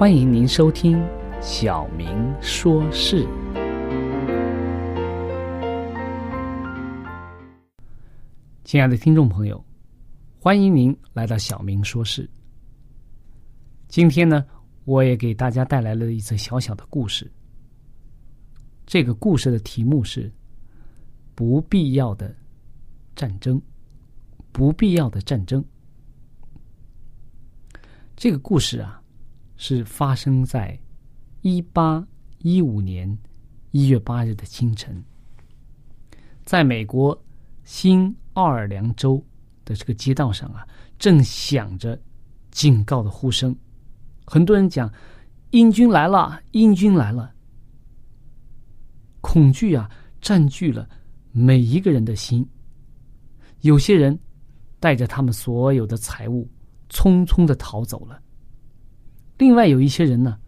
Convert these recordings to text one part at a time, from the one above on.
欢迎您收听《小明说事》。亲爱的听众朋友，欢迎您来到《小明说事》。今天呢，我也给大家带来了一则小小的故事。这个故事的题目是“不必要的战争”。不必要的战争。这个故事啊。是发生在一八一五年一月八日的清晨，在美国新奥尔良州的这个街道上啊，正响着警告的呼声。很多人讲英军来了，英军来了。恐惧啊，占据了每一个人的心。有些人带着他们所有的财物，匆匆的逃走了。另外有一些人呢，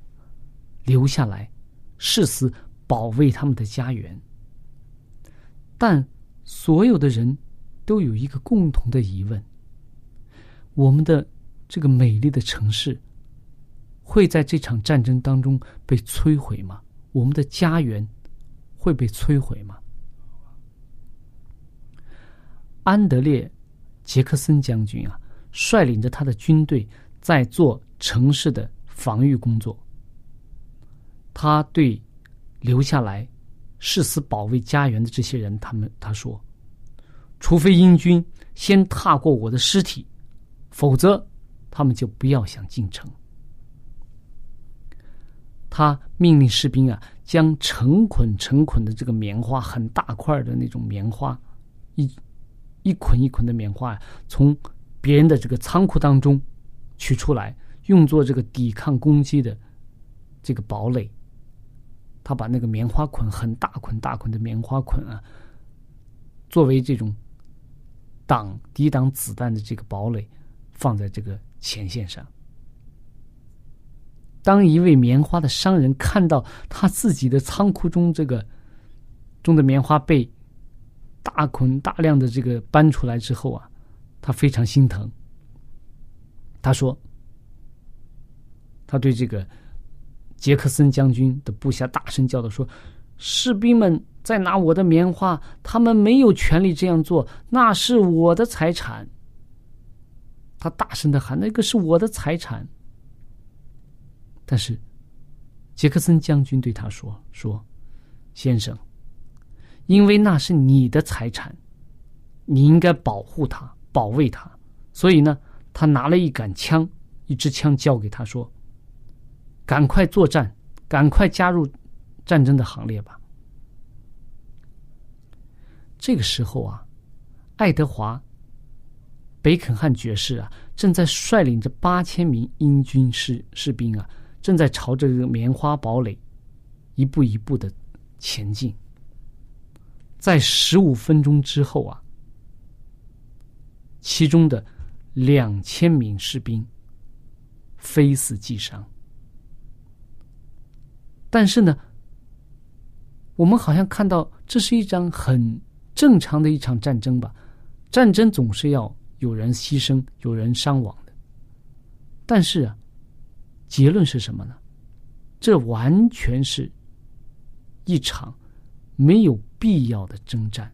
留下来誓死保卫他们的家园。但所有的人都有一个共同的疑问：我们的这个美丽的城市会在这场战争当中被摧毁吗？我们的家园会被摧毁吗？安德烈·杰克森将军啊，率领着他的军队在做城市的。防御工作，他对留下来誓死保卫家园的这些人，他们他说：“除非英军先踏过我的尸体，否则他们就不要想进城。”他命令士兵啊，将成捆成捆的这个棉花，很大块的那种棉花，一一捆一捆的棉花，从别人的这个仓库当中取出来。用作这个抵抗攻击的这个堡垒，他把那个棉花捆很大捆大捆的棉花捆啊，作为这种挡抵挡子弹的这个堡垒，放在这个前线上。当一位棉花的商人看到他自己的仓库中这个中的棉花被大捆大量的这个搬出来之后啊，他非常心疼。他说。他对这个杰克森将军的部下大声叫道：“说，士兵们在拿我的棉花，他们没有权利这样做，那是我的财产。”他大声的喊：“那个是我的财产。”但是杰克森将军对他说：“说，先生，因为那是你的财产，你应该保护他，保卫他。所以呢，他拿了一杆枪，一支枪交给他说。”赶快作战，赶快加入战争的行列吧。这个时候啊，爱德华·北肯汉爵士啊，正在率领着八千名英军士士兵啊，正在朝着这个棉花堡垒一步一步的前进。在十五分钟之后啊，其中的两千名士兵非死即伤。但是呢，我们好像看到这是一场很。正常的一场战争吧，战争总是要有人牺牲、有人伤亡的。但是啊，结论是什么呢？这完全是一场没有必要的征战。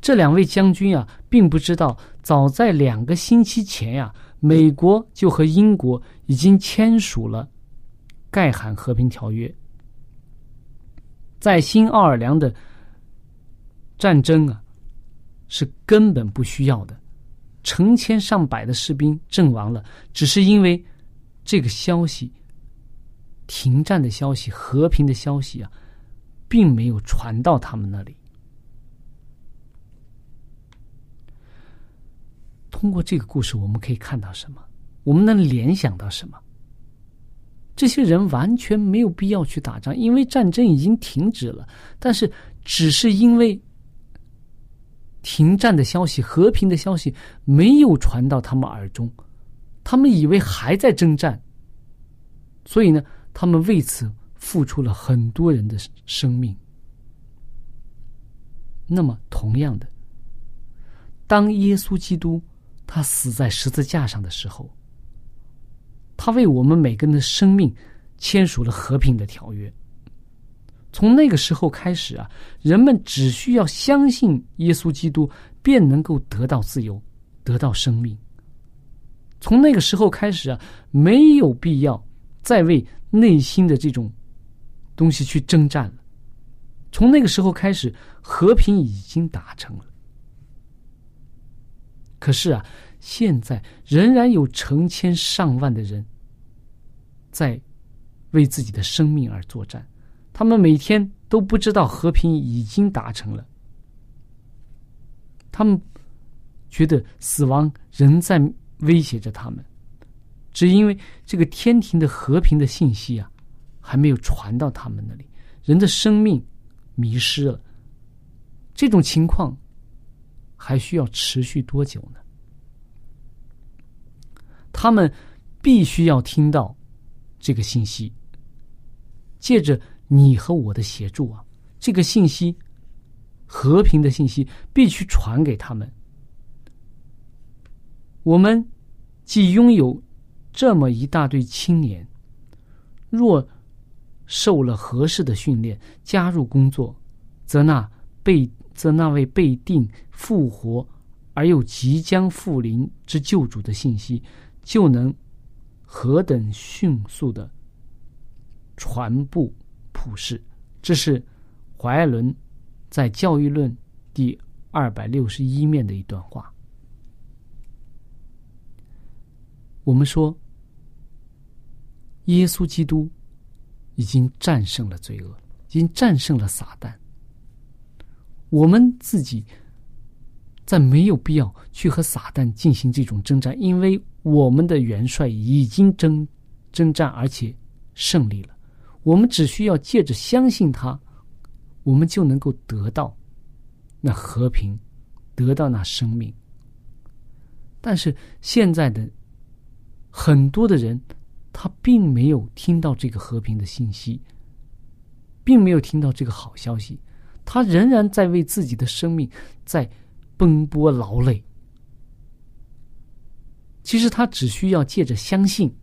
这两位将军啊，并不知道，早在两个星期前呀，美国就和英国已经签署了盖罕和平条约，在新奥尔良的。战争啊，是根本不需要的。成千上百的士兵阵亡了，只是因为这个消息、停战的消息、和平的消息啊，并没有传到他们那里。通过这个故事，我们可以看到什么？我们能联想到什么？这些人完全没有必要去打仗，因为战争已经停止了。但是，只是因为。停战的消息、和平的消息没有传到他们耳中，他们以为还在征战，所以呢，他们为此付出了很多人的生命。那么，同样的，当耶稣基督他死在十字架上的时候，他为我们每个人的生命签署了和平的条约。从那个时候开始啊，人们只需要相信耶稣基督，便能够得到自由，得到生命。从那个时候开始啊，没有必要再为内心的这种东西去征战了。从那个时候开始，和平已经达成了。可是啊，现在仍然有成千上万的人在为自己的生命而作战。他们每天都不知道和平已经达成了，他们觉得死亡仍在威胁着他们，只因为这个天庭的和平的信息啊，还没有传到他们那里，人的生命迷失了。这种情况还需要持续多久呢？他们必须要听到这个信息，借着。你和我的协助啊，这个信息，和平的信息必须传给他们。我们既拥有这么一大堆青年，若受了合适的训练，加入工作，则那被则那位被定复活而又即将复临之救主的信息，就能何等迅速的传播。普世，这是怀爱伦在《教育论》第二百六十一面的一段话。我们说，耶稣基督已经战胜了罪恶，已经战胜了撒旦。我们自己在没有必要去和撒旦进行这种征战，因为我们的元帅已经征征战，而且胜利了。我们只需要借着相信他，我们就能够得到那和平，得到那生命。但是现在的很多的人，他并没有听到这个和平的信息，并没有听到这个好消息，他仍然在为自己的生命在奔波劳累。其实他只需要借着相信，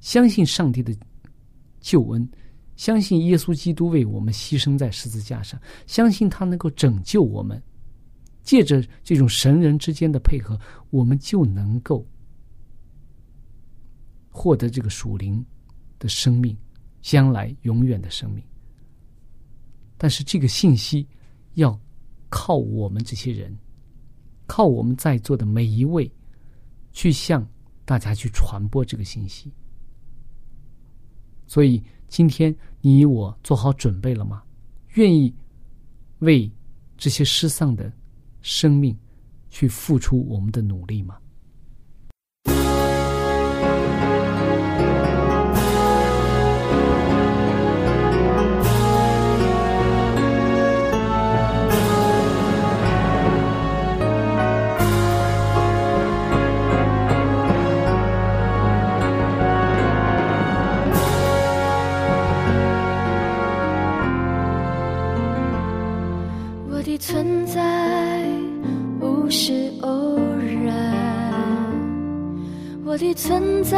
相信上帝的。救恩，相信耶稣基督为我们牺牲在十字架上，相信他能够拯救我们。借着这种神人之间的配合，我们就能够获得这个属灵的生命，将来永远的生命。但是这个信息要靠我们这些人，靠我们在座的每一位，去向大家去传播这个信息。所以，今天你我做好准备了吗？愿意为这些失丧的生命去付出我们的努力吗？我的存在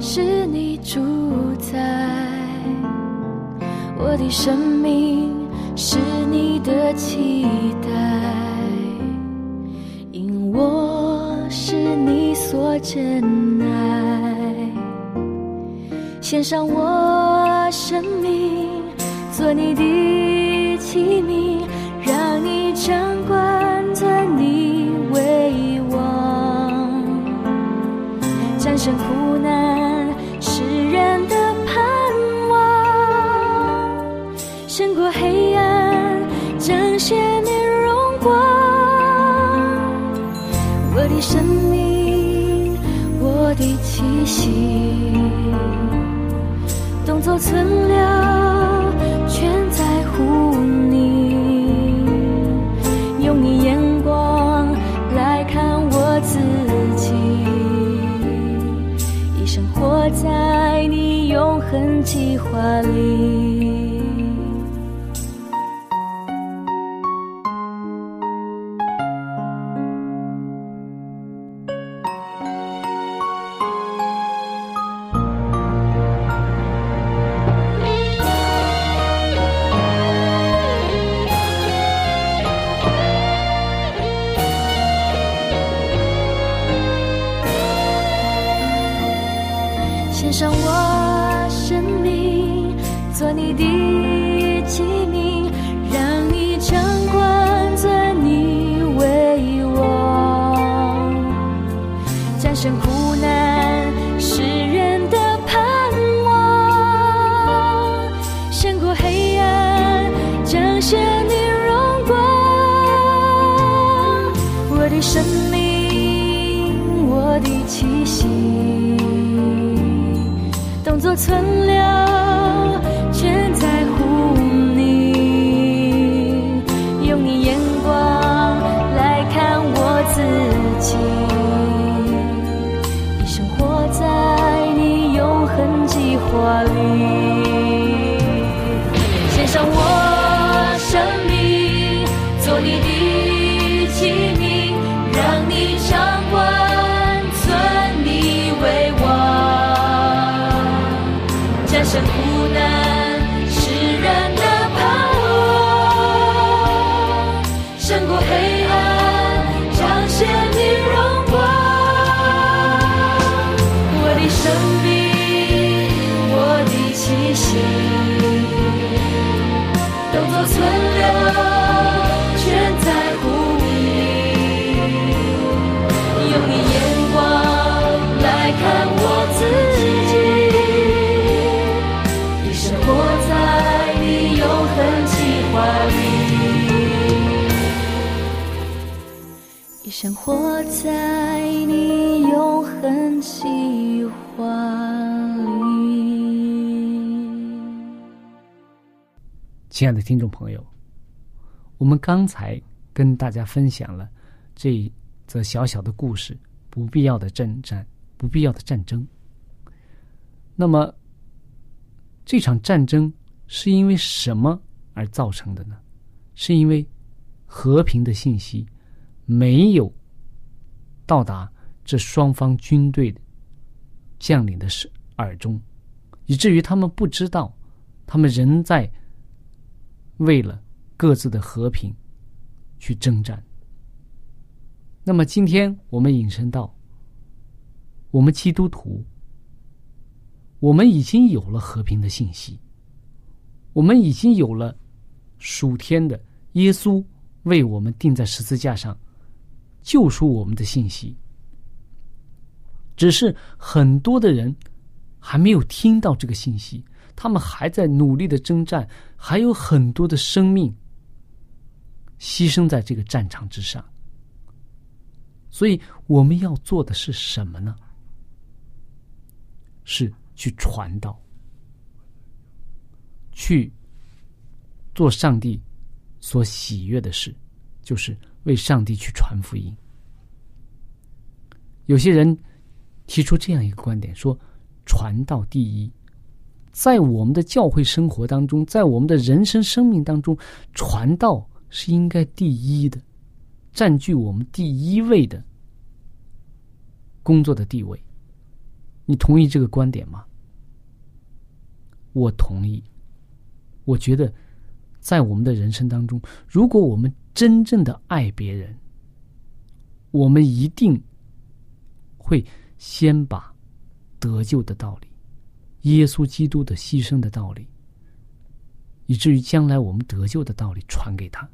是你主宰，我的生命是你的期待，因我是你所珍爱，献上我生命做你的器皿，让你掌战胜苦难，世人的盼望，胜过黑暗，彰显你荣光。我的生命，我的气息，动作存留，想，活在你永恒计划里。亲爱的听众朋友，我们刚才跟大家分享了这则小小的故事，不必要的征战，不必要的战争。那么，这场战争是因为什么而造成的呢？是因为和平的信息没有到达这双方军队将领的耳耳中，以至于他们不知道，他们仍在为了各自的和平去征战。那么，今天我们引申到，我们基督徒，我们已经有了和平的信息，我们已经有了属天的耶稣为我们钉在十字架上救赎我们的信息。只是很多的人还没有听到这个信息，他们还在努力的征战，还有很多的生命牺牲在这个战场之上。所以我们要做的是什么呢？是去传道，去做上帝所喜悦的事，就是为上帝去传福音。有些人提出这样一个观点，说传道第一，在我们的教会生活当中，在我们的人生生命当中，传道是应该第一的。占据我们第一位的工作的地位，你同意这个观点吗？我同意。我觉得，在我们的人生当中，如果我们真正的爱别人，我们一定会先把得救的道理、耶稣基督的牺牲的道理，以至于将来我们得救的道理传给他。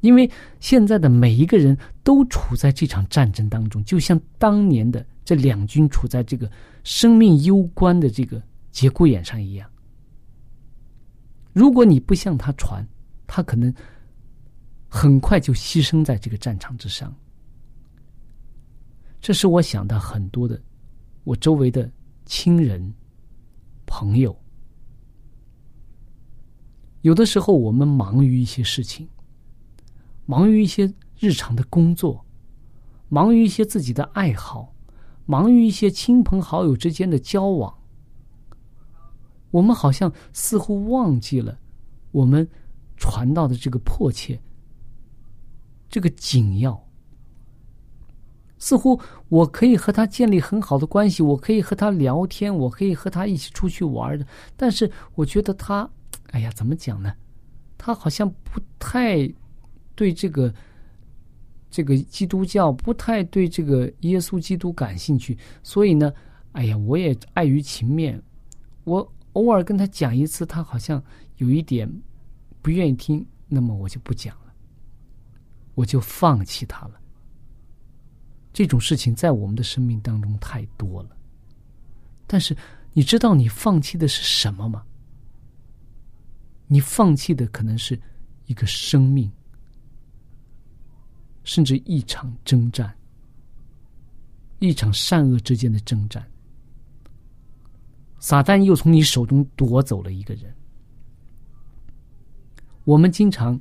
因为现在的每一个人都处在这场战争当中，就像当年的这两军处在这个生命攸关的这个节骨眼上一样。如果你不向他传，他可能很快就牺牲在这个战场之上。这是我想到很多的我周围的亲人、朋友。有的时候我们忙于一些事情。忙于一些日常的工作，忙于一些自己的爱好，忙于一些亲朋好友之间的交往，我们好像似乎忘记了我们传道的这个迫切、这个紧要。似乎我可以和他建立很好的关系，我可以和他聊天，我可以和他一起出去玩的。但是我觉得他，哎呀，怎么讲呢？他好像不太。对这个，这个基督教不太对这个耶稣基督感兴趣，所以呢，哎呀，我也碍于情面，我偶尔跟他讲一次，他好像有一点不愿意听，那么我就不讲，我就放弃他了。这种事情在我们的生命当中太多了，但是你知道你放弃的是什么吗？你放弃的可能是一个生命。甚至一场征战，一场善恶之间的征战。撒旦又从你手中夺走了一个人。我们经常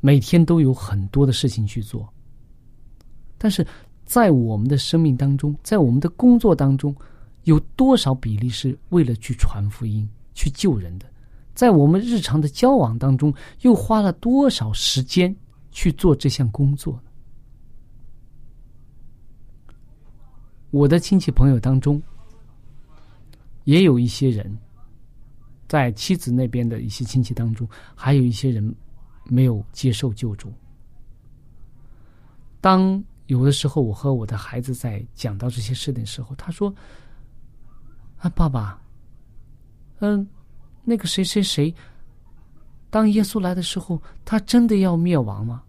每天都有很多的事情去做，但是在我们的生命当中，在我们的工作当中，有多少比例是为了去传福音、去救人的？在我们日常的交往当中，又花了多少时间？去做这项工作。我的亲戚朋友当中，也有一些人，在妻子那边的一些亲戚当中，还有一些人没有接受救助。当有的时候，我和我的孩子在讲到这些事的时候，他说：“啊，爸爸，嗯，那个谁谁谁，当耶稣来的时候，他真的要灭亡吗？”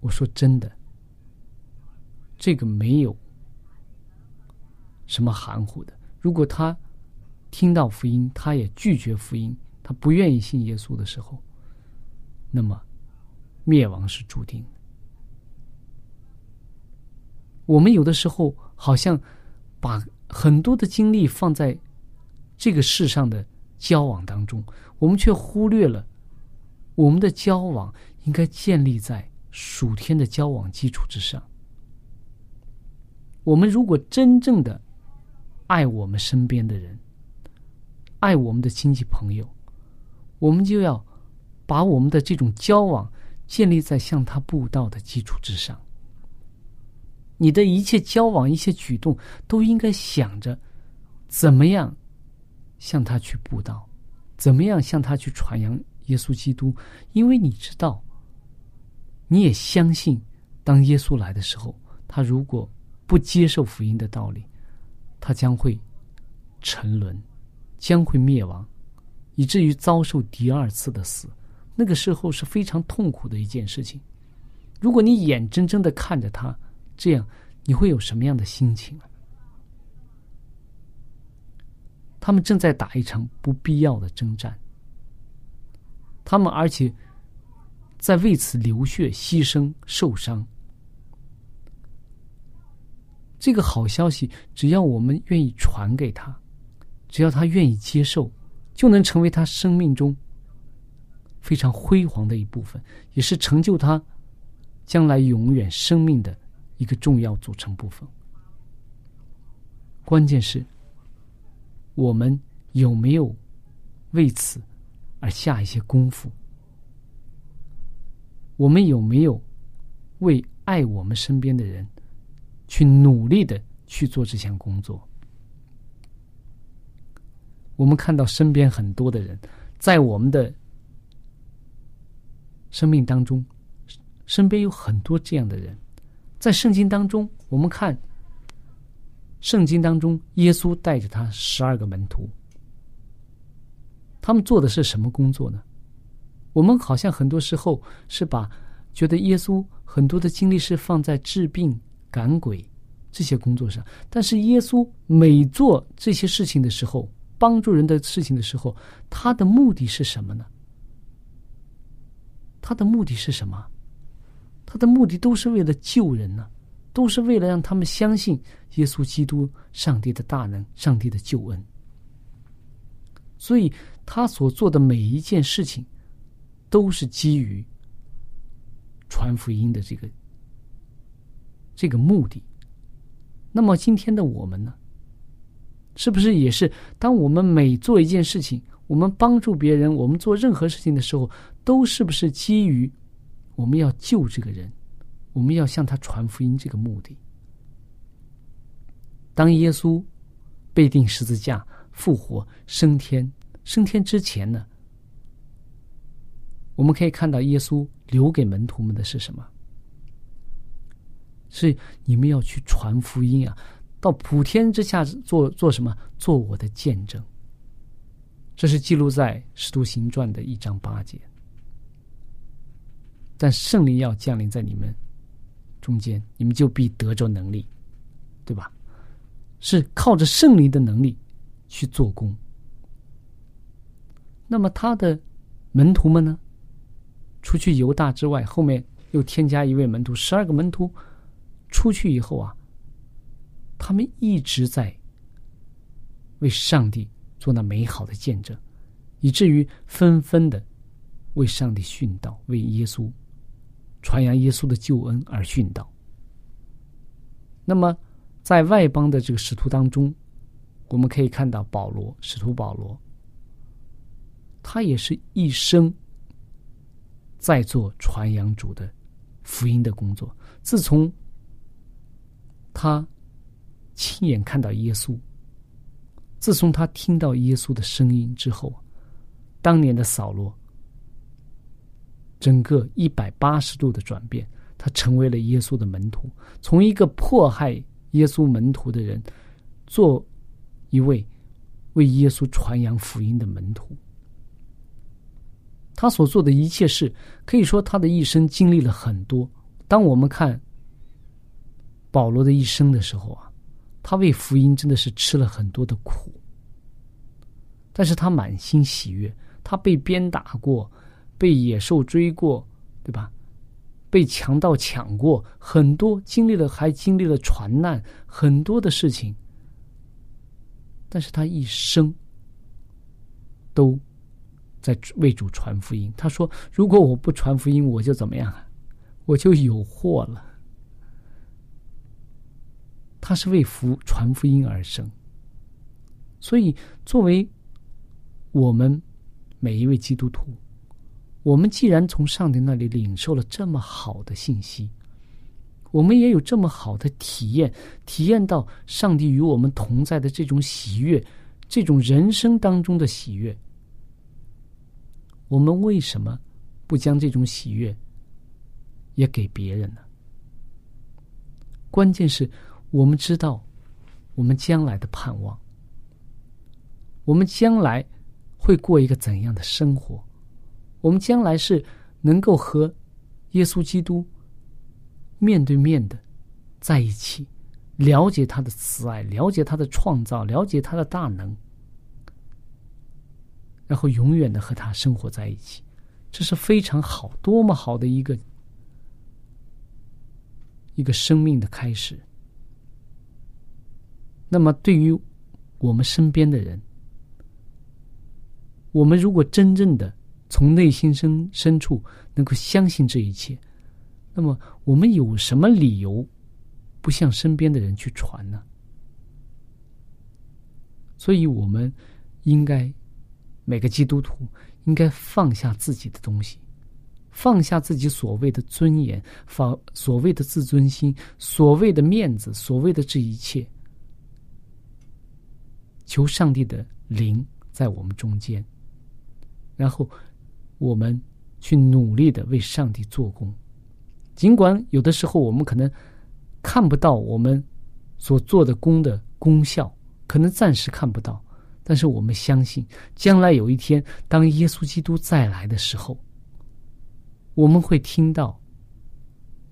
我说真的，这个没有什么含糊的。如果他听到福音，他也拒绝福音，他不愿意信耶稣的时候，那么灭亡是注定的。我们有的时候好像把很多的精力放在这个世上的交往当中，我们却忽略了我们的交往应该建立在。属天的交往基础之上，我们如果真正的爱我们身边的人，爱我们的亲戚朋友，我们就要把我们的这种交往建立在向他布道的基础之上。你的一切交往、一些举动，都应该想着怎么样向他去布道，怎么样向他去传扬耶稣基督，因为你知道。你也相信，当耶稣来的时候，他如果不接受福音的道理，他将会沉沦，将会灭亡，以至于遭受第二次的死。那个时候是非常痛苦的一件事情。如果你眼睁睁的看着他这样，你会有什么样的心情？他们正在打一场不必要的征战，他们而且在为此流血、牺牲、受伤。这个好消息，只要我们愿意传给他，只要他愿意接受，就能成为他生命中非常辉煌的一部分，也是成就他将来永远生命的一个重要组成部分。关键是，我们有没有为此而下一些功夫？我们有没有为爱我们身边的人？去努力的去做这项工作。我们看到身边很多的人，在我们的生命当中，身边有很多这样的人。在圣经当中，我们看圣经当中，耶稣带着他十二个门徒，他们做的是什么工作呢？我们好像很多时候是把觉得耶稣很多的精力是放在治病。赶鬼这些工作上，但是耶稣每做这些事情的时候，帮助人的事情的时候，他的目的是什么呢？他的目的是什么？他的目的都是为了救人呢，都是为了让他们相信耶稣基督、上帝的大能、上帝的救恩。所以他所做的每一件事情，都是基于传福音的这个。这个目的，那么今天的我们呢？是不是也是当我们每做一件事情，我们帮助别人，我们做任何事情的时候，都是不是基于我们要救这个人，我们要向他传福音这个目的？当耶稣被钉十字架、复活、升天，升天之前呢？我们可以看到耶稣留给门徒们的是什么？是你们要去传福音啊，到普天之下做做什么？做我的见证。这是记录在《使徒行传》的一章八节。但圣灵要降临在你们中间，你们就必得着能力，对吧？是靠着圣灵的能力去做工。那么他的门徒们呢？除去犹大之外，后面又添加一位门徒，十二个门徒。出去以后啊，他们一直在为上帝做那美好的见证，以至于纷纷的为上帝殉道，为耶稣传扬耶稣的救恩而殉道。那么，在外邦的这个使徒当中，我们可以看到保罗，使徒保罗，他也是一生在做传扬主的福音的工作。自从他亲眼看到耶稣。自从他听到耶稣的声音之后，当年的扫罗整个一百八十度的转变，他成为了耶稣的门徒，从一个迫害耶稣门徒的人，做一位为耶稣传扬福音的门徒。他所做的一切事，可以说他的一生经历了很多。当我们看。保罗的一生的时候啊，他为福音真的是吃了很多的苦，但是他满心喜悦。他被鞭打过，被野兽追过，对吧？被强盗抢过，很多经历了，还经历了船难，很多的事情。但是他一生都在为主传福音。他说：“如果我不传福音，我就怎么样啊？我就有祸了。”他是为福传福音而生，所以作为我们每一位基督徒，我们既然从上帝那里领受了这么好的信息，我们也有这么好的体验，体验到上帝与我们同在的这种喜悦，这种人生当中的喜悦，我们为什么不将这种喜悦也给别人呢？关键是。我们知道，我们将来的盼望，我们将来会过一个怎样的生活？我们将来是能够和耶稣基督面对面的在一起，了解他的慈爱，了解他的创造，了解他的大能，然后永远的和他生活在一起，这是非常好，多么好的一个一个生命的开始。那么，对于我们身边的人，我们如果真正的从内心深深处能够相信这一切，那么我们有什么理由不向身边的人去传呢？所以，我们应该每个基督徒应该放下自己的东西，放下自己所谓的尊严，放所谓的自尊心，所谓的面子，所谓的这一切。求上帝的灵在我们中间，然后我们去努力的为上帝做工。尽管有的时候我们可能看不到我们所做的功的功效，可能暂时看不到，但是我们相信，将来有一天，当耶稣基督再来的时候，我们会听到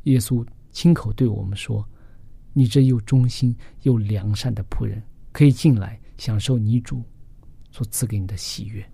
耶稣亲口对我们说：“你这又忠心又良善的仆人，可以进来。”享受你主所赐给你的喜悦。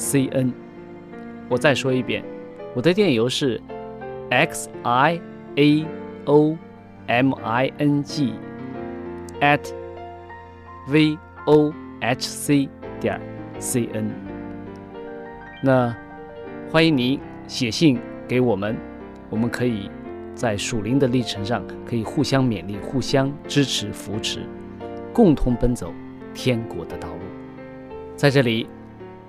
c n，我再说一遍，我的电邮是 x i a o m i n g at v o h c 点 c n。那欢迎您写信给我们，我们可以。在属灵的历程上，可以互相勉励、互相支持、扶持，共同奔走天国的道路。在这里，